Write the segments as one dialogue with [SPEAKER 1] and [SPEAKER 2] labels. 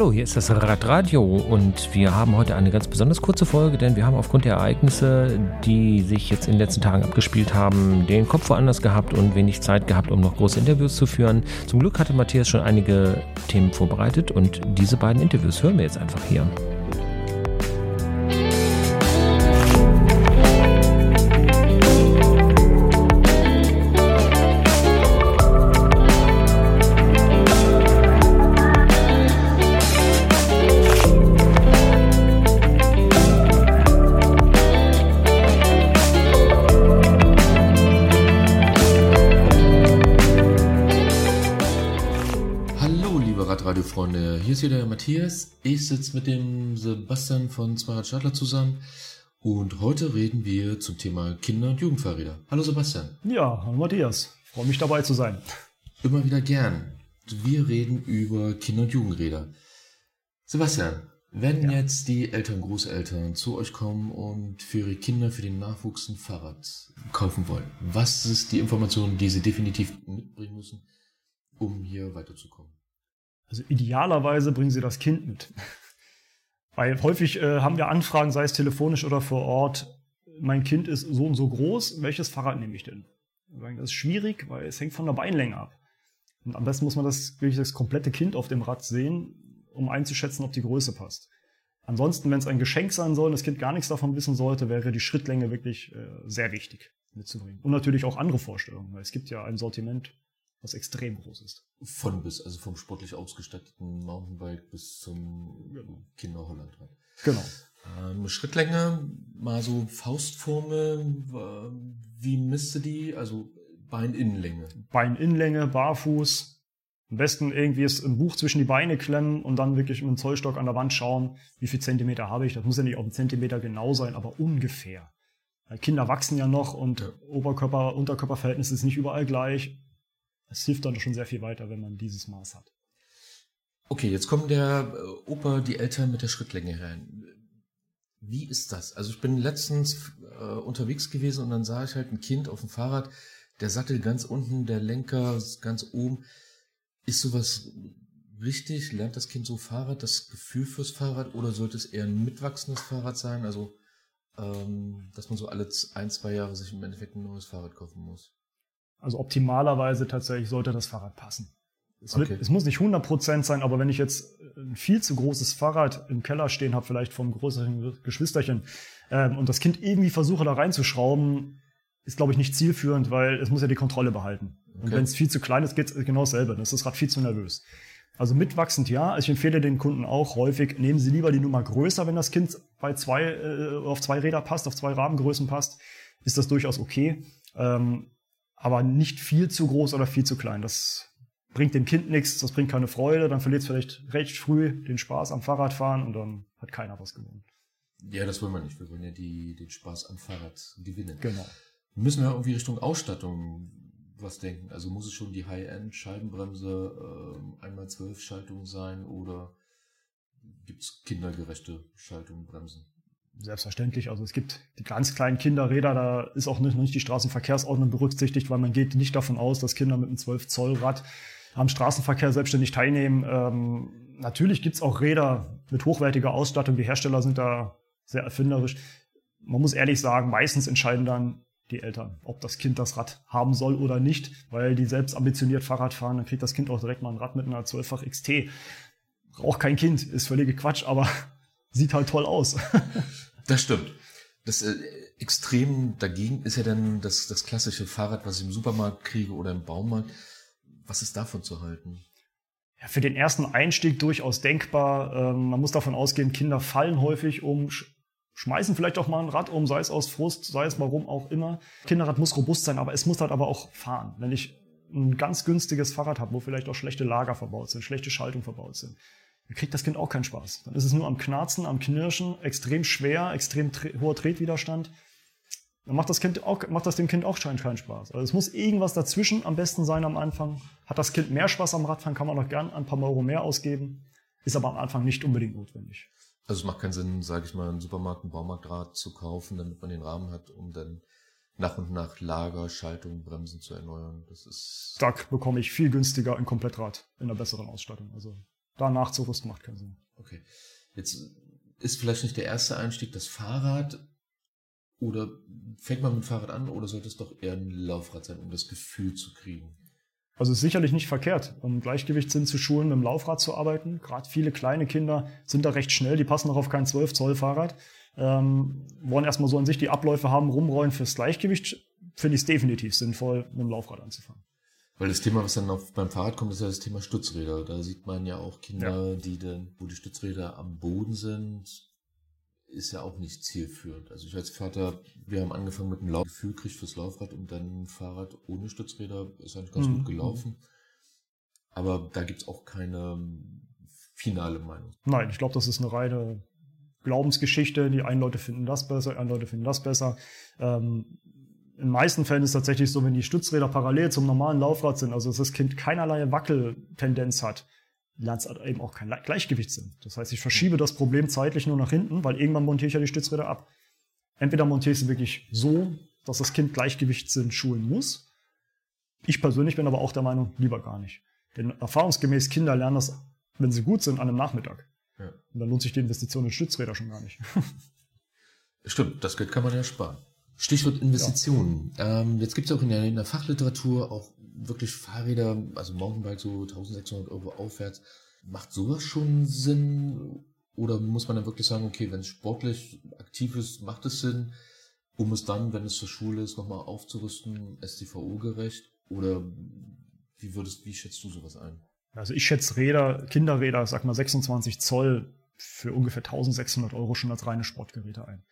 [SPEAKER 1] Hallo, hier ist das Radradio und wir haben heute eine ganz besonders kurze Folge, denn wir haben aufgrund der Ereignisse, die sich jetzt in den letzten Tagen abgespielt haben, den Kopf woanders gehabt und wenig Zeit gehabt, um noch große Interviews zu führen. Zum Glück hatte Matthias schon einige Themen vorbereitet und diese beiden Interviews hören wir jetzt einfach hier.
[SPEAKER 2] Hier ist wieder der Matthias. Ich sitze mit dem Sebastian von Zweirad Stadler zusammen. Und heute reden wir zum Thema Kinder- und Jugendfahrräder. Hallo Sebastian.
[SPEAKER 3] Ja, hallo Matthias. Freue mich dabei zu sein.
[SPEAKER 2] Immer wieder gern. Wir reden über Kinder- und Jugendräder. Sebastian, wenn ja. jetzt die Eltern, Großeltern zu euch kommen und für ihre Kinder, für den Nachwuchs ein Fahrrad kaufen wollen, was ist die Information, die sie definitiv mitbringen müssen, um hier weiterzukommen?
[SPEAKER 3] Also idealerweise bringen Sie das Kind mit. Weil häufig äh, haben wir Anfragen, sei es telefonisch oder vor Ort, mein Kind ist so und so groß, welches Fahrrad nehme ich denn? Das ist schwierig, weil es hängt von der Beinlänge ab. Und am besten muss man das, wirklich das komplette Kind auf dem Rad sehen, um einzuschätzen, ob die Größe passt. Ansonsten, wenn es ein Geschenk sein soll und das Kind gar nichts davon wissen sollte, wäre die Schrittlänge wirklich äh, sehr wichtig mitzubringen. Und natürlich auch andere Vorstellungen, weil es gibt ja ein Sortiment was extrem groß ist.
[SPEAKER 2] Von bis, also vom sportlich ausgestatteten Mountainbike bis zum genau. Kinderhollandrad.
[SPEAKER 3] Genau.
[SPEAKER 2] Ähm, Schrittlänge, mal so Faustformel, wie misst die? Also Beininnenlänge.
[SPEAKER 3] Beininnenlänge, barfuß. Am besten irgendwie ist ein Buch zwischen die Beine klemmen und dann wirklich mit einem Zollstock an der Wand schauen, wie viel Zentimeter habe ich. Das muss ja nicht auf einen Zentimeter genau sein, aber ungefähr. Kinder wachsen ja noch und ja. Oberkörper-Unterkörperverhältnis ist nicht überall gleich es hilft dann schon sehr viel weiter, wenn man dieses Maß hat.
[SPEAKER 2] Okay, jetzt kommen der äh, Opa, die Eltern mit der Schrittlänge rein. Wie ist das? Also ich bin letztens äh, unterwegs gewesen und dann sah ich halt ein Kind auf dem Fahrrad, der Sattel ganz unten, der Lenker ganz oben. Ist sowas richtig? Lernt das Kind so Fahrrad, das Gefühl fürs Fahrrad oder sollte es eher ein mitwachsendes Fahrrad sein? Also, ähm, dass man so alle ein, zwei Jahre sich im Endeffekt ein neues Fahrrad kaufen muss.
[SPEAKER 3] Also optimalerweise tatsächlich sollte das Fahrrad passen. Es, wird, okay. es muss nicht 100% sein, aber wenn ich jetzt ein viel zu großes Fahrrad im Keller stehen habe, vielleicht vom größeren Geschwisterchen, ähm, und das Kind irgendwie versuche da reinzuschrauben, ist, glaube ich, nicht zielführend, weil es muss ja die Kontrolle behalten. Okay. Und wenn es viel zu klein ist, geht es genau dasselbe. Dann ist das Rad viel zu nervös. Also mitwachsend ja. Ich empfehle den Kunden auch häufig, nehmen Sie lieber die Nummer größer, wenn das Kind bei zwei, äh, auf zwei Räder passt, auf zwei Rahmengrößen passt, ist das durchaus okay. Ähm, aber nicht viel zu groß oder viel zu klein. Das bringt dem Kind nichts, das bringt keine Freude, dann verliert es vielleicht recht früh den Spaß am Fahrradfahren und dann hat keiner was gewonnen.
[SPEAKER 2] Ja, das wollen wir nicht. Wir wollen ja die, den Spaß am Fahrrad gewinnen.
[SPEAKER 3] Genau.
[SPEAKER 2] Müssen wir irgendwie Richtung Ausstattung was denken? Also muss es schon die High-End-Scheibenbremse äh, einmal zwölf Schaltungen sein oder gibt es kindergerechte Schaltungen, Bremsen?
[SPEAKER 3] Selbstverständlich. Also es gibt die ganz kleinen Kinderräder, da ist auch nicht, nicht die Straßenverkehrsordnung berücksichtigt, weil man geht nicht davon aus, dass Kinder mit einem 12 Zoll Rad am Straßenverkehr selbstständig teilnehmen. Ähm, natürlich gibt's auch Räder mit hochwertiger Ausstattung. Die Hersteller sind da sehr erfinderisch. Man muss ehrlich sagen, meistens entscheiden dann die Eltern, ob das Kind das Rad haben soll oder nicht, weil die selbst ambitioniert Fahrrad fahren, dann kriegt das Kind auch direkt mal ein Rad mit einer 12-fach XT. Braucht kein Kind, ist völlige Quatsch, aber sieht halt toll aus.
[SPEAKER 2] Das stimmt. Das äh, Extrem dagegen ist ja dann das, das klassische Fahrrad, was ich im Supermarkt kriege oder im Baumarkt. Was ist davon zu halten?
[SPEAKER 3] Ja, für den ersten Einstieg durchaus denkbar. Ähm, man muss davon ausgehen, Kinder fallen häufig um, sch schmeißen vielleicht auch mal ein Rad um, sei es aus Frust, sei es warum auch immer. Kinderrad muss robust sein, aber es muss halt aber auch fahren. Wenn ich ein ganz günstiges Fahrrad habe, wo vielleicht auch schlechte Lager verbaut sind, schlechte Schaltung verbaut sind, kriegt das Kind auch keinen Spaß. Dann ist es nur am Knarzen, am Knirschen, extrem schwer, extrem hoher Tretwiderstand. Dann macht das, kind auch, macht das dem Kind auch keinen Spaß. Also es muss irgendwas dazwischen am besten sein am Anfang. Hat das Kind mehr Spaß am Radfahren, kann man noch gern ein paar Euro mehr ausgeben. Ist aber am Anfang nicht unbedingt notwendig.
[SPEAKER 2] Also es macht keinen Sinn, sage ich mal, einen Supermarkt, einen Baumarktrad zu kaufen, damit man den Rahmen hat, um dann nach und nach Lager, Schaltung, Bremsen zu erneuern. Das ist.
[SPEAKER 3] Da bekomme ich viel günstiger ein Komplettrad in einer besseren Ausstattung. Also da nachzurüsten macht keinen Sinn.
[SPEAKER 2] Okay. Jetzt ist vielleicht nicht der erste Einstieg das Fahrrad oder fängt man mit dem Fahrrad an oder sollte es doch eher ein Laufrad sein, um das Gefühl zu kriegen?
[SPEAKER 3] Also ist sicherlich nicht verkehrt, um Gleichgewichtssinn zu schulen, mit dem Laufrad zu arbeiten. Gerade viele kleine Kinder sind da recht schnell, die passen noch auf kein 12 Zoll Fahrrad. Ähm, wollen erstmal so an sich die Abläufe haben, rumrollen fürs Gleichgewicht, finde ich es definitiv sinnvoll, mit dem Laufrad anzufangen.
[SPEAKER 2] Weil das Thema, was dann auf, beim Fahrrad kommt, ist ja das Thema Stützräder. Da sieht man ja auch Kinder, ja. die dann, wo die Stützräder am Boden sind, ist ja auch nicht zielführend. Also ich als Vater, wir haben angefangen mit einem Laufgefühl, kriegt fürs Laufrad und dann ein Fahrrad ohne Stützräder, ist eigentlich ganz mhm. gut gelaufen. Aber da gibt's auch keine finale Meinung.
[SPEAKER 3] Nein, ich glaube, das ist eine reine Glaubensgeschichte. Die einen Leute finden das besser, die anderen Leute finden das besser. Ähm, in den meisten Fällen ist es tatsächlich so, wenn die Stützräder parallel zum normalen Laufrad sind, also dass das Kind keinerlei Wackeltendenz hat, lernt es eben auch kein Gleichgewichtssinn. Das heißt, ich verschiebe das Problem zeitlich nur nach hinten, weil irgendwann montiere ich ja die Stützräder ab. Entweder montiere ich sie wirklich so, dass das Kind Gleichgewichtssinn schulen muss. Ich persönlich bin aber auch der Meinung, lieber gar nicht. Denn erfahrungsgemäß Kinder lernen das, wenn sie gut sind, an einem Nachmittag. Ja. Und dann lohnt sich die Investition in Stützräder schon gar nicht.
[SPEAKER 2] Stimmt, das Geld kann man ja sparen. Stichwort Investitionen. Ja. Ähm, jetzt gibt es auch in der, in der Fachliteratur auch wirklich Fahrräder, also Mountainbike so 1600 Euro aufwärts. Macht sowas schon Sinn? Oder muss man dann wirklich sagen, okay, wenn es sportlich aktiv ist, macht es Sinn, um es dann, wenn es zur Schule ist, nochmal aufzurüsten, STVO-gerecht? Oder wie würdest, wie schätzt du sowas ein?
[SPEAKER 3] Also ich schätze Räder, Kinderräder, sag mal 26 Zoll für ungefähr 1600 Euro schon als reine Sportgeräte ein.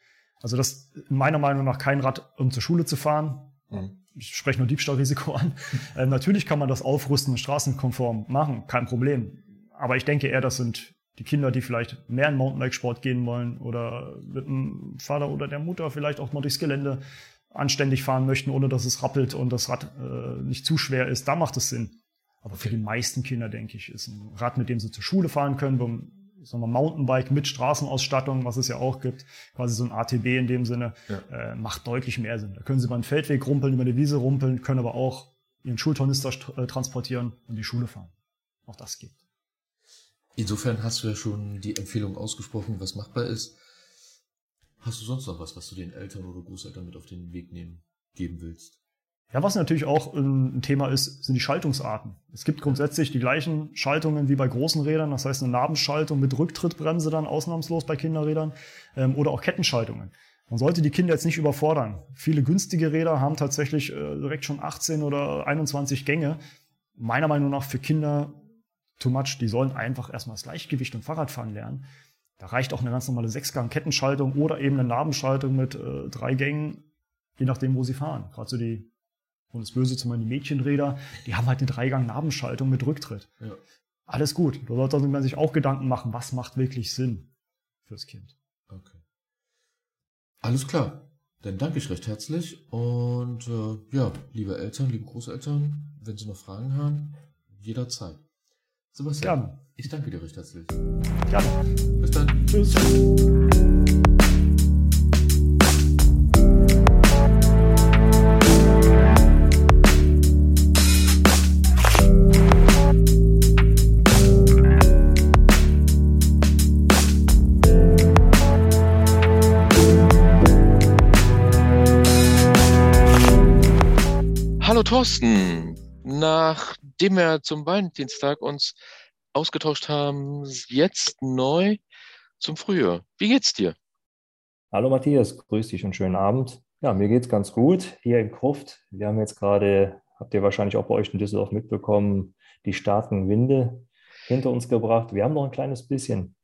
[SPEAKER 3] Also das ist meiner Meinung nach kein Rad, um zur Schule zu fahren. Mhm ich spreche nur Diebstahlrisiko an. Äh, natürlich kann man das aufrüsten und straßenkonform machen, kein Problem. Aber ich denke eher, das sind die Kinder, die vielleicht mehr in Mountainbikesport gehen wollen oder mit dem Vater oder der Mutter vielleicht auch mal durchs Gelände anständig fahren möchten, ohne dass es rappelt und das Rad äh, nicht zu schwer ist. Da macht es Sinn. Aber für die meisten Kinder, denke ich, ist ein Rad, mit dem sie zur Schule fahren können, sagen wir, Mountainbike mit Straßenausstattung, was es ja auch gibt, quasi so ein ATB in dem Sinne, ja. äh, macht deutlich mehr Sinn. Da können Sie über einen Feldweg rumpeln, über eine Wiese rumpeln, können aber auch Ihren Schultornister äh, transportieren und die Schule fahren. Auch das geht.
[SPEAKER 2] Insofern hast du ja schon die Empfehlung ausgesprochen, was machbar ist. Hast du sonst noch was, was du den Eltern oder Großeltern mit auf den Weg nehmen, geben willst?
[SPEAKER 3] Ja, was natürlich auch ein Thema ist, sind die Schaltungsarten. Es gibt grundsätzlich die gleichen Schaltungen wie bei großen Rädern, das heißt eine Nabenschaltung mit Rücktrittbremse dann ausnahmslos bei Kinderrädern ähm, oder auch Kettenschaltungen. Man sollte die Kinder jetzt nicht überfordern. Viele günstige Räder haben tatsächlich äh, direkt schon 18 oder 21 Gänge. Meiner Meinung nach für Kinder too much. Die sollen einfach erstmal das Gleichgewicht und Fahrradfahren lernen. Da reicht auch eine ganz normale Sechsgang-Kettenschaltung oder eben eine Nabenschaltung mit äh, drei Gängen, je nachdem, wo sie fahren. Gerade so die und das Böse zu meinen Mädchenräder, die haben halt eine Dreigang-Nabenschaltung mit Rücktritt. Ja. Alles gut. Da sollte man sich auch Gedanken machen, was macht wirklich Sinn fürs Kind.
[SPEAKER 2] Okay. Alles klar. Dann danke ich recht herzlich. Und äh, ja, liebe Eltern, liebe Großeltern, wenn Sie noch Fragen haben, jederzeit. Sebastian, Gerne. ich danke dir recht herzlich.
[SPEAKER 3] Gerne.
[SPEAKER 2] Bis dann. Tschüss. Thorsten, nachdem wir zum Valentinstag uns ausgetauscht haben, jetzt neu zum Frühjahr. Wie geht's dir?
[SPEAKER 4] Hallo Matthias, grüß dich und schönen Abend. Ja, mir geht's ganz gut hier in Kruft. Wir haben jetzt gerade, habt ihr wahrscheinlich auch bei euch in Düsseldorf mitbekommen, die starken Winde hinter uns gebracht. Wir haben noch ein kleines bisschen,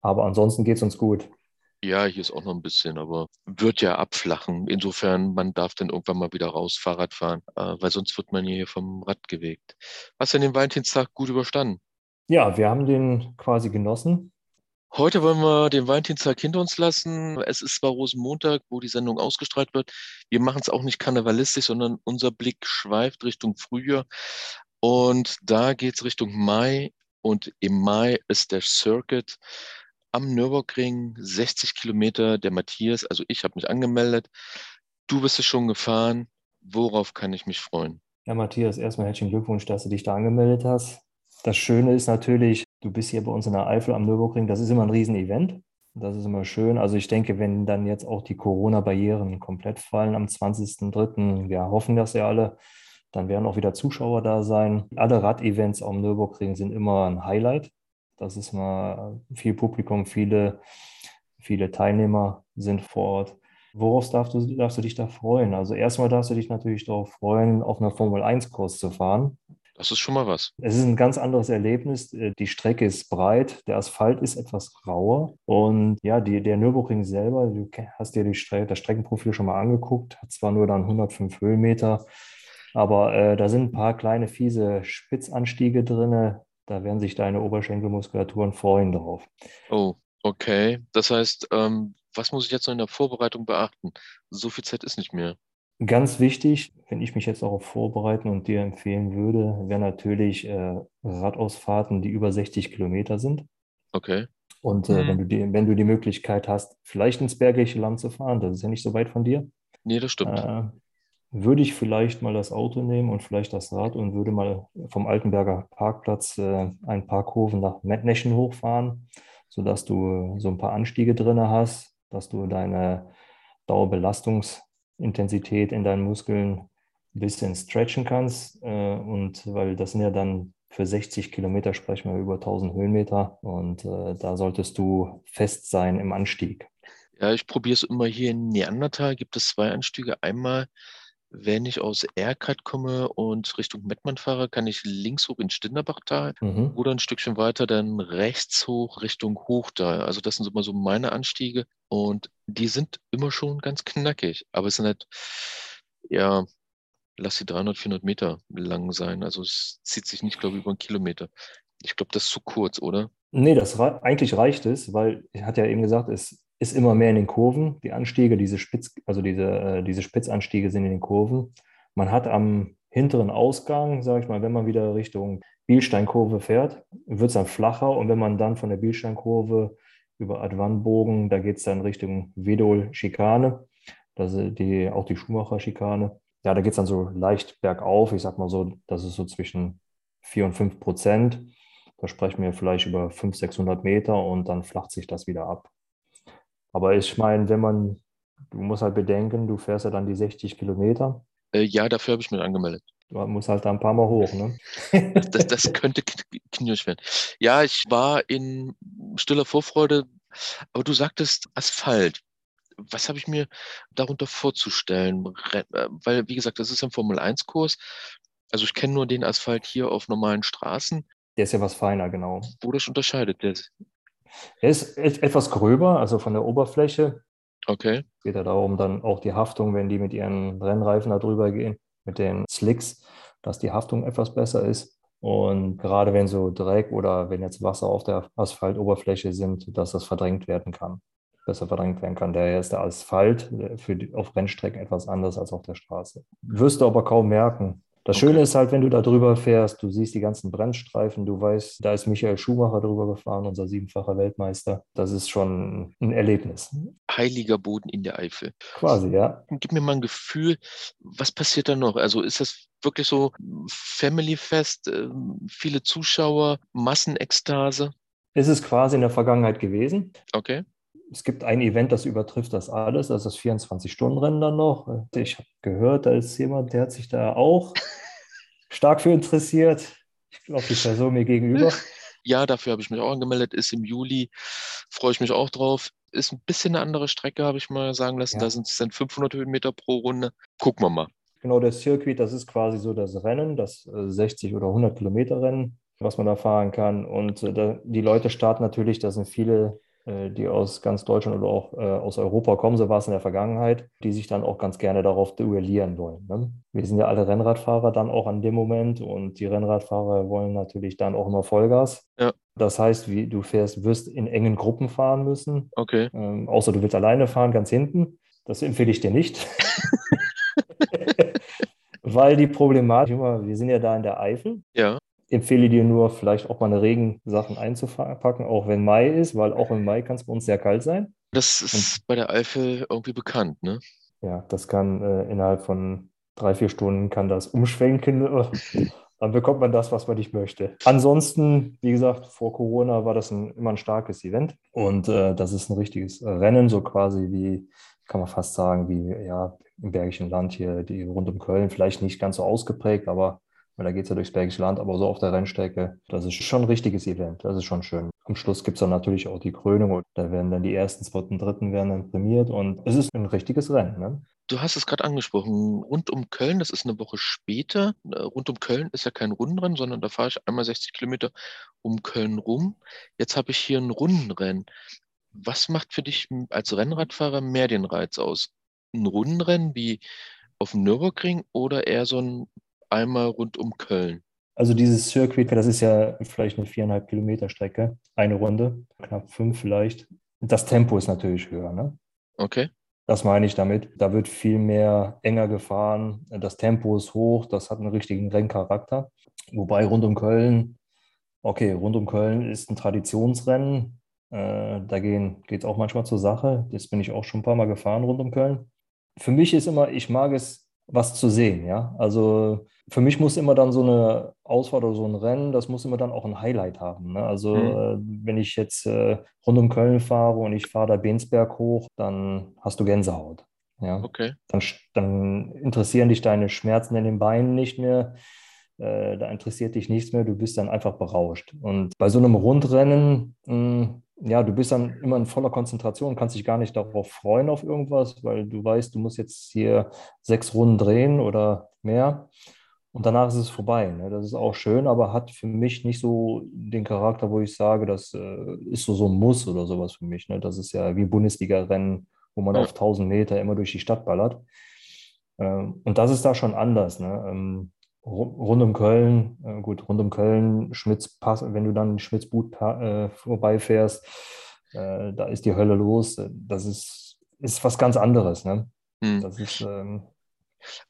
[SPEAKER 4] aber ansonsten geht's uns gut.
[SPEAKER 2] Ja, hier ist auch noch ein bisschen, aber wird ja abflachen. Insofern, man darf dann irgendwann mal wieder raus Fahrrad fahren, äh, weil sonst wird man hier vom Rad gewegt. Hast du den Valentinstag gut überstanden?
[SPEAKER 4] Ja, wir haben den quasi genossen.
[SPEAKER 2] Heute wollen wir den Valentinstag hinter uns lassen. Es ist zwar Rosenmontag, wo die Sendung ausgestrahlt wird. Wir machen es auch nicht karnevalistisch, sondern unser Blick schweift Richtung Frühjahr. Und da geht es Richtung Mai. Und im Mai ist der Circuit am Nürburgring 60 Kilometer. Der Matthias, also ich habe mich angemeldet. Du bist es schon gefahren. Worauf kann ich mich freuen?
[SPEAKER 4] Ja, Matthias, erstmal herzlichen Glückwunsch, dass du dich da angemeldet hast. Das Schöne ist natürlich, du bist hier bei uns in der Eifel am Nürburgring, das ist immer ein Riesenevent. Das ist immer schön. Also ich denke, wenn dann jetzt auch die Corona-Barrieren komplett fallen am 20.03., wir hoffen das ja alle, dann werden auch wieder Zuschauer da sein. Alle Rad-Events am Nürburgring sind immer ein Highlight. Das ist mal viel Publikum, viele, viele Teilnehmer sind vor Ort. Worauf darfst du, darfst du dich da freuen? Also erstmal darfst du dich natürlich darauf freuen, auf einer Formel-1-Kurs zu fahren.
[SPEAKER 2] Das ist schon mal was.
[SPEAKER 4] Es ist ein ganz anderes Erlebnis. Äh, die Strecke ist breit, der Asphalt ist etwas rauer und ja, die, der Nürburgring selber, du hast dir die Strecke, das Streckenprofil schon mal angeguckt, hat zwar nur dann 105 Höhenmeter, aber äh, da sind ein paar kleine fiese Spitzanstiege drin. Da werden sich deine Oberschenkelmuskulaturen freuen drauf.
[SPEAKER 2] Oh, okay. Das heißt, ähm, was muss ich jetzt noch in der Vorbereitung beachten? So viel Zeit ist nicht mehr.
[SPEAKER 4] Ganz wichtig, wenn ich mich jetzt darauf vorbereiten und dir empfehlen würde, wären natürlich äh, Radausfahrten, die über 60 Kilometer sind.
[SPEAKER 2] Okay.
[SPEAKER 4] Und äh, mhm. wenn, du die, wenn du die Möglichkeit hast, vielleicht ins bergliche Land zu fahren, das ist ja nicht so weit von dir.
[SPEAKER 2] Nee, das stimmt. Äh,
[SPEAKER 4] würde ich vielleicht mal das Auto nehmen und vielleicht das Rad und würde mal vom Altenberger Parkplatz äh, ein paar Kurven nach Mettnäschen hochfahren, sodass du so ein paar Anstiege drin hast, dass du deine Dauerbelastungs- Intensität in deinen Muskeln ein bisschen stretchen kannst. Äh, und weil das sind ja dann für 60 Kilometer sprechen wir über 1000 Höhenmeter und äh, da solltest du fest sein im Anstieg.
[SPEAKER 2] Ja, ich probiere es immer hier in Neandertal. Gibt es zwei Anstiege. Einmal, wenn ich aus Erkat komme und Richtung Mettmann fahre, kann ich links hoch ins Stinderbachtal mhm. oder ein Stückchen weiter dann rechts hoch Richtung Hochtal. Also das sind immer so meine Anstiege. Und die sind immer schon ganz knackig, aber es sind halt, ja, lass sie 300, 400 Meter lang sein. Also es zieht sich nicht, glaube ich, über einen Kilometer. Ich glaube, das ist zu kurz, oder?
[SPEAKER 4] Nee, das eigentlich reicht es, weil er hat ja eben gesagt, es ist immer mehr in den Kurven, die Anstiege, diese Spitz, also diese, äh, diese Spitzanstiege sind in den Kurven. Man hat am hinteren Ausgang, sage ich mal, wenn man wieder Richtung Bielsteinkurve fährt, wird es dann flacher und wenn man dann von der Bielsteinkurve über Advanbogen, da geht es dann Richtung Wedol-Schikane, das ist die, auch die Schumacher-Schikane. Ja, da geht es dann so leicht bergauf. Ich sag mal so, das ist so zwischen 4 und 5 Prozent. Da sprechen wir vielleicht über 500, 600 Meter und dann flacht sich das wieder ab. Aber ich meine, wenn man, du musst halt bedenken, du fährst ja dann die 60 Kilometer.
[SPEAKER 2] Äh, ja, dafür habe ich mich angemeldet.
[SPEAKER 4] Man muss halt da ein paar Mal hoch, ne?
[SPEAKER 2] das, das könnte knirsch werden. Ja, ich war in stiller Vorfreude, aber du sagtest Asphalt. Was habe ich mir darunter vorzustellen? Äh, weil, wie gesagt, das ist ein Formel-1-Kurs. Also ich kenne nur den Asphalt hier auf normalen Straßen.
[SPEAKER 4] Der ist ja was feiner, genau.
[SPEAKER 2] Wo das unterscheidet. Der
[SPEAKER 4] er ist etwas gröber, also von der Oberfläche.
[SPEAKER 2] Okay.
[SPEAKER 4] Es geht ja darum, dann auch die Haftung, wenn die mit ihren Rennreifen da drüber gehen, mit den Slicks, dass die Haftung etwas besser ist. Und gerade wenn so Dreck oder wenn jetzt Wasser auf der Asphaltoberfläche sind, dass das verdrängt werden kann, besser verdrängt werden kann. Daher ist der Asphalt für die, auf Rennstrecken etwas anders als auf der Straße. Wirst du aber kaum merken. Das okay. Schöne ist halt, wenn du da drüber fährst, du siehst die ganzen Brennstreifen, du weißt, da ist Michael Schumacher drüber gefahren, unser siebenfacher Weltmeister. Das ist schon ein Erlebnis.
[SPEAKER 2] Heiliger Boden in der Eifel.
[SPEAKER 4] Quasi, ja.
[SPEAKER 2] Gib mir mal ein Gefühl, was passiert da noch? Also ist das wirklich so Family Fest, ähm, viele Zuschauer, Massenekstase?
[SPEAKER 4] Ist es quasi in der Vergangenheit gewesen.
[SPEAKER 2] Okay
[SPEAKER 4] es gibt ein Event, das übertrifft das alles, das ist das 24-Stunden-Rennen dann noch. Ich habe gehört, da ist jemand, der hat sich da auch stark für interessiert. Ich glaube, die Person mir gegenüber.
[SPEAKER 2] Ja, dafür habe ich mich auch angemeldet. Ist im Juli, freue ich mich auch drauf. Ist ein bisschen eine andere Strecke, habe ich mal sagen lassen. Ja. Da sind es dann 500 Höhenmeter pro Runde. Gucken wir mal.
[SPEAKER 4] Genau, der Circuit, das ist quasi so das Rennen, das 60 äh, oder 100 Kilometer Rennen, was man da fahren kann. Und äh, die Leute starten natürlich, da sind viele die aus ganz Deutschland oder auch äh, aus Europa kommen, so war es in der Vergangenheit, die sich dann auch ganz gerne darauf duellieren wollen. Ne? Wir sind ja alle Rennradfahrer dann auch an dem Moment und die Rennradfahrer wollen natürlich dann auch immer Vollgas.
[SPEAKER 2] Ja.
[SPEAKER 4] Das heißt, wie du fährst, wirst in engen Gruppen fahren müssen.
[SPEAKER 2] Okay.
[SPEAKER 4] Ähm, außer du willst alleine fahren, ganz hinten. Das empfehle ich dir nicht. Weil die Problematik, wir sind ja da in der Eifel.
[SPEAKER 2] Ja
[SPEAKER 4] empfehle dir nur, vielleicht auch mal eine Regensachen einzupacken, auch wenn Mai ist, weil auch im Mai kann es bei uns sehr kalt sein.
[SPEAKER 2] Das ist Und, bei der Eifel irgendwie bekannt, ne?
[SPEAKER 4] Ja, das kann äh, innerhalb von drei, vier Stunden kann das umschwenken. dann bekommt man das, was man nicht möchte. Ansonsten, wie gesagt, vor Corona war das ein, immer ein starkes Event und äh, das ist ein richtiges Rennen, so quasi wie, kann man fast sagen, wie ja, im Bergischen Land hier, die rund um Köln, vielleicht nicht ganz so ausgeprägt, aber weil da geht es ja durchs Bergische Land, aber so auf der Rennstrecke, das ist schon ein richtiges Event, das ist schon schön. Am Schluss gibt es dann natürlich auch die Krönung und da werden dann die ersten, zweiten, dritten werden dann prämiert und es ist ein richtiges Rennen. Ne?
[SPEAKER 2] Du hast es gerade angesprochen, rund um Köln, das ist eine Woche später. Äh, rund um Köln ist ja kein Rundenrennen, sondern da fahre ich einmal 60 Kilometer um Köln rum. Jetzt habe ich hier ein Rundenrennen. Was macht für dich als Rennradfahrer mehr den Reiz aus? Ein Rundenrennen wie auf dem Nürburgring oder eher so ein einmal rund um Köln.
[SPEAKER 4] Also dieses Circuit, das ist ja vielleicht eine viereinhalb Kilometer Strecke, eine Runde, knapp fünf vielleicht. Das Tempo ist natürlich höher, ne?
[SPEAKER 2] Okay.
[SPEAKER 4] Das meine ich damit. Da wird viel mehr enger gefahren. Das Tempo ist hoch, das hat einen richtigen Renncharakter. Wobei rund um Köln, okay, rund um Köln ist ein Traditionsrennen. Äh, da geht es auch manchmal zur Sache. Das bin ich auch schon ein paar Mal gefahren rund um Köln. Für mich ist immer, ich mag es, was zu sehen, ja. Also für mich muss immer dann so eine Ausfahrt oder so ein Rennen, das muss immer dann auch ein Highlight haben. Ne? Also mhm. äh, wenn ich jetzt äh, rund um Köln fahre und ich fahre da Bensberg hoch, dann hast du Gänsehaut. Ja?
[SPEAKER 2] Okay.
[SPEAKER 4] Dann, dann interessieren dich deine Schmerzen in den Beinen nicht mehr. Äh, da interessiert dich nichts mehr, du bist dann einfach berauscht. Und bei so einem Rundrennen, mh, hm, ja, du bist dann immer in voller Konzentration, kannst dich gar nicht darauf freuen auf irgendwas, weil du weißt, du musst jetzt hier sechs Runden drehen oder mehr. Und danach ist es vorbei. Ne? Das ist auch schön, aber hat für mich nicht so den Charakter, wo ich sage, das äh, ist so, so ein Muss oder sowas für mich. Ne? Das ist ja wie Bundesliga-Rennen, wo man ja. auf 1000 Meter immer durch die Stadt ballert. Ähm, und das ist da schon anders. Ne? Ähm, rund um Köln, äh, gut, rund um Köln, Schmitzpass, wenn du dann Schmitzbut äh, vorbeifährst, äh, da ist die Hölle los. Das ist, ist was ganz anderes. Ne? Hm. Das ist. Ähm,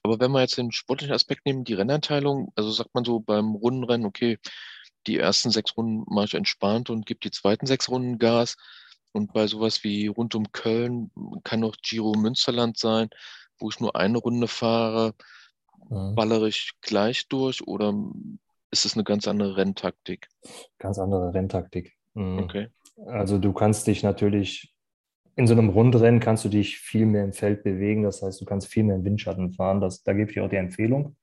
[SPEAKER 2] aber wenn wir jetzt den sportlichen Aspekt nehmen, die Renneinteilung, also sagt man so beim Rundenrennen, okay, die ersten sechs Runden mache ich entspannt und gebe die zweiten sechs Runden Gas. Und bei sowas wie rund um Köln kann auch Giro Münsterland sein, wo ich nur eine Runde fahre. Mhm. Ballere ich gleich durch oder ist es eine ganz andere Renntaktik?
[SPEAKER 4] Ganz andere Renntaktik.
[SPEAKER 2] Mhm. Okay.
[SPEAKER 4] Also du kannst dich natürlich in so einem Rundrennen kannst du dich viel mehr im Feld bewegen. Das heißt, du kannst viel mehr im Windschatten fahren. Das, da gebe ich auch die Empfehlung.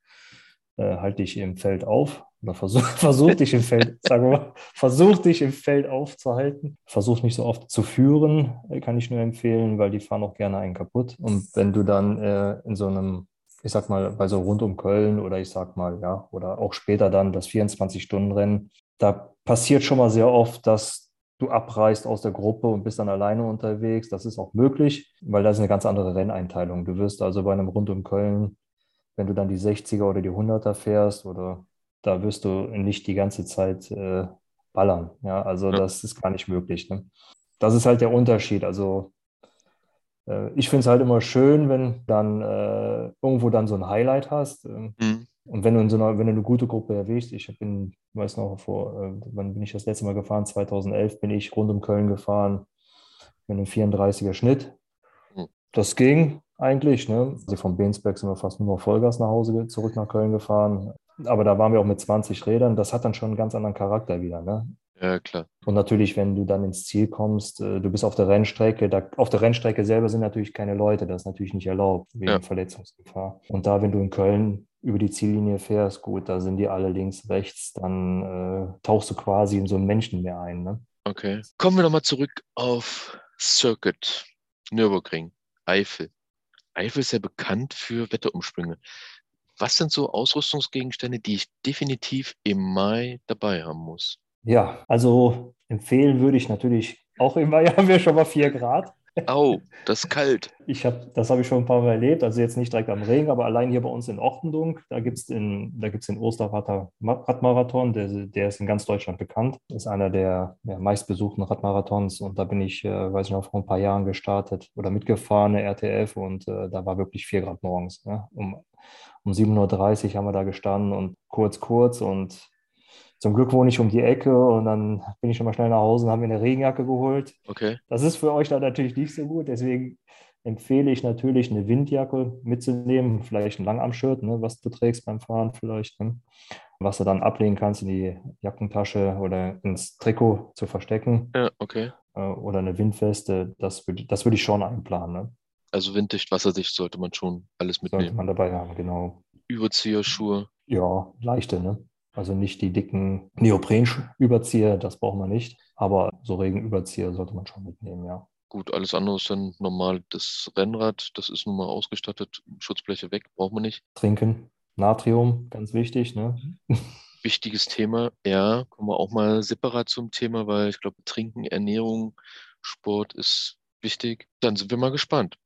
[SPEAKER 4] Äh, halt dich im Feld auf oder versuch, versuch dich im Feld, sagen mal, versuch dich im Feld aufzuhalten. Versuch nicht so oft zu führen, äh, kann ich nur empfehlen, weil die fahren auch gerne einen kaputt. Und wenn du dann äh, in so einem, ich sag mal, bei so rund um Köln oder ich sag mal, ja, oder auch später dann das 24-Stunden-Rennen, da passiert schon mal sehr oft, dass du abreißt aus der Gruppe und bist dann alleine unterwegs. Das ist auch möglich, weil das ist eine ganz andere Renneinteilung. Du wirst also bei einem Rund um Köln, wenn du dann die 60er oder die 100er fährst, oder da wirst du nicht die ganze Zeit äh, ballern. Ja, also ja. das ist gar nicht möglich. Ne? Das ist halt der Unterschied. Also äh, ich finde es halt immer schön, wenn dann äh, irgendwo dann so ein Highlight hast. Ähm, mhm. Und wenn du in so einer, wenn du eine gute Gruppe erwischst, ich bin, weiß noch, vor, äh, wann bin ich das letzte Mal gefahren? 2011 bin ich rund um Köln gefahren mit einem 34er Schnitt. Hm. Das ging eigentlich, ne? Also vom Bensberg sind wir fast nur Vollgas nach Hause zurück nach Köln gefahren. Aber da waren wir auch mit 20 Rädern. Das hat dann schon einen ganz anderen Charakter wieder, ne?
[SPEAKER 2] Ja, klar.
[SPEAKER 4] Und natürlich, wenn du dann ins Ziel kommst, äh, du bist auf der Rennstrecke, da, auf der Rennstrecke selber sind natürlich keine Leute, das ist natürlich nicht erlaubt, wegen ja. Verletzungsgefahr. Und da, wenn du in Köln über die Ziellinie fährst, gut, da sind die alle links, rechts, dann äh, tauchst du quasi in so ein Menschenmeer ein. Ne?
[SPEAKER 2] Okay. Kommen wir nochmal zurück auf Circuit, Nürburgring, Eifel. Eifel ist ja bekannt für Wetterumsprünge. Was sind so Ausrüstungsgegenstände, die ich definitiv im Mai dabei haben muss?
[SPEAKER 4] Ja, also empfehlen würde ich natürlich auch im Mai haben wir schon mal vier Grad.
[SPEAKER 2] Au, das ist kalt.
[SPEAKER 4] Ich hab, das habe ich schon ein paar Mal erlebt, also jetzt nicht direkt am Regen, aber allein hier bei uns in Ortendunk, da gibt es den, Osterradmarathon, Radmarathon, der, der ist in ganz Deutschland bekannt. Ist einer der ja, meistbesuchten Radmarathons und da bin ich, äh, weiß ich noch, vor ein paar Jahren gestartet oder mitgefahren, eine RTF und äh, da war wirklich 4 Grad morgens. Ja. Um, um 7.30 Uhr haben wir da gestanden und kurz, kurz und zum Glück wohne ich um die Ecke und dann bin ich schon mal schnell nach Hause und habe mir eine Regenjacke geholt.
[SPEAKER 2] Okay.
[SPEAKER 4] Das ist für euch dann natürlich nicht so gut, deswegen empfehle ich natürlich eine Windjacke mitzunehmen, vielleicht ein Langarmshirt, ne, was du trägst beim Fahren vielleicht. Ne? was du dann ablegen kannst, in die Jackentasche oder ins Trikot zu verstecken.
[SPEAKER 2] Ja, okay.
[SPEAKER 4] Äh, oder eine Windweste, das würde das würd ich schon einplanen. Ne?
[SPEAKER 2] Also winddicht, wasserdicht sollte man schon alles mitnehmen.
[SPEAKER 4] Sollte man dabei haben, genau.
[SPEAKER 2] Überzieherschuhe.
[SPEAKER 4] Ja, leichte, ne? Also nicht die dicken Neopren-Überzieher, das braucht man nicht. Aber so Regenüberzieher sollte man schon mitnehmen, ja.
[SPEAKER 2] Gut, alles andere ist dann normal das Rennrad, das ist nun mal ausgestattet, Schutzbleche weg, braucht man nicht.
[SPEAKER 4] Trinken, Natrium, ganz wichtig, ne?
[SPEAKER 2] Wichtiges Thema, ja, kommen wir auch mal separat zum Thema, weil ich glaube, Trinken, Ernährung, Sport ist wichtig. Dann sind wir mal gespannt.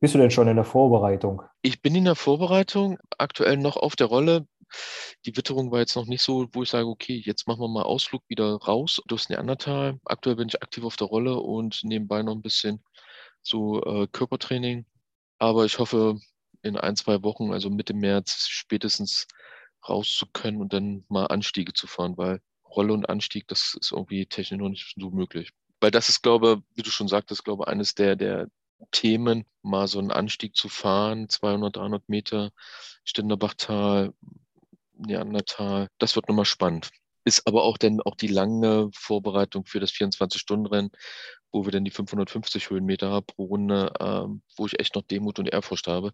[SPEAKER 4] Bist du denn schon in der Vorbereitung?
[SPEAKER 2] Ich bin in der Vorbereitung, aktuell noch auf der Rolle. Die Witterung war jetzt noch nicht so, wo ich sage, okay, jetzt machen wir mal Ausflug wieder raus durchs Neandertal. Aktuell bin ich aktiv auf der Rolle und nebenbei noch ein bisschen so äh, Körpertraining. Aber ich hoffe, in ein, zwei Wochen, also Mitte März, spätestens raus zu können und dann mal Anstiege zu fahren, weil Rolle und Anstieg, das ist irgendwie technisch noch nicht so möglich. Weil das ist, glaube wie du schon sagtest, glaube eines der, der Themen, mal so einen Anstieg zu fahren, 200, 300 Meter, Ständerbachtal, Neandertal. Das wird nochmal spannend. Ist aber auch dann auch die lange Vorbereitung für das 24-Stunden-Rennen, wo wir dann die 550 Höhenmeter haben pro Runde, ähm, wo ich echt noch Demut und Ehrfurcht habe.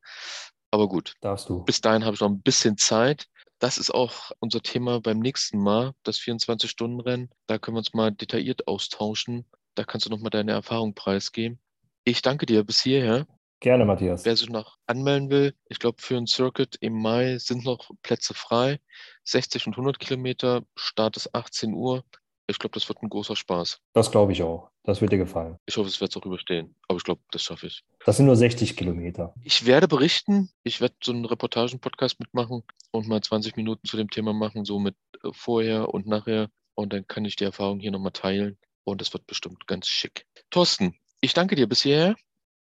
[SPEAKER 2] Aber gut.
[SPEAKER 4] Darfst du.
[SPEAKER 2] Bis dahin habe ich noch ein bisschen Zeit. Das ist auch unser Thema beim nächsten Mal, das 24-Stunden-Rennen. Da können wir uns mal detailliert austauschen. Da kannst du nochmal deine Erfahrung preisgeben. Ich danke dir bis hierher.
[SPEAKER 4] Gerne, Matthias.
[SPEAKER 2] Wer sich noch anmelden will, ich glaube, für ein Circuit im Mai sind noch Plätze frei. 60 und 100 Kilometer, Start ist 18 Uhr. Ich glaube, das wird ein großer Spaß.
[SPEAKER 4] Das glaube ich auch. Das wird dir gefallen.
[SPEAKER 2] Ich hoffe, es wird es auch überstehen. Aber ich glaube, das schaffe ich.
[SPEAKER 4] Das sind nur 60 Kilometer.
[SPEAKER 2] Ich werde berichten. Ich werde so einen Reportagen-Podcast mitmachen und mal 20 Minuten zu dem Thema machen, so mit äh, vorher und nachher. Und dann kann ich die Erfahrung hier nochmal teilen. Und es wird bestimmt ganz schick. Thorsten, ich danke dir bis hierher.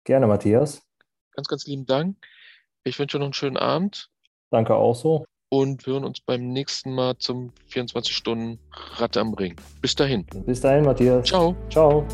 [SPEAKER 4] Gerne, Matthias.
[SPEAKER 2] Ganz, ganz lieben Dank. Ich wünsche noch einen schönen Abend.
[SPEAKER 4] Danke auch so.
[SPEAKER 2] Und wir hören uns beim nächsten Mal zum 24 Stunden Ratte am Ring. Bis dahin.
[SPEAKER 4] Bis dahin, Matthias.
[SPEAKER 2] Ciao.
[SPEAKER 4] Ciao.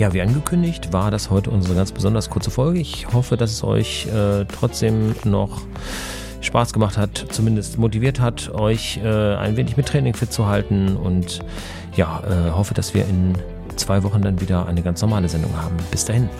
[SPEAKER 5] Ja, wie angekündigt, war das heute unsere ganz besonders kurze Folge. Ich hoffe, dass es euch äh, trotzdem noch Spaß gemacht hat, zumindest motiviert hat, euch äh, ein wenig mit Training fit zu halten und ja, äh, hoffe, dass wir in zwei Wochen dann wieder eine ganz normale Sendung haben. Bis dahin.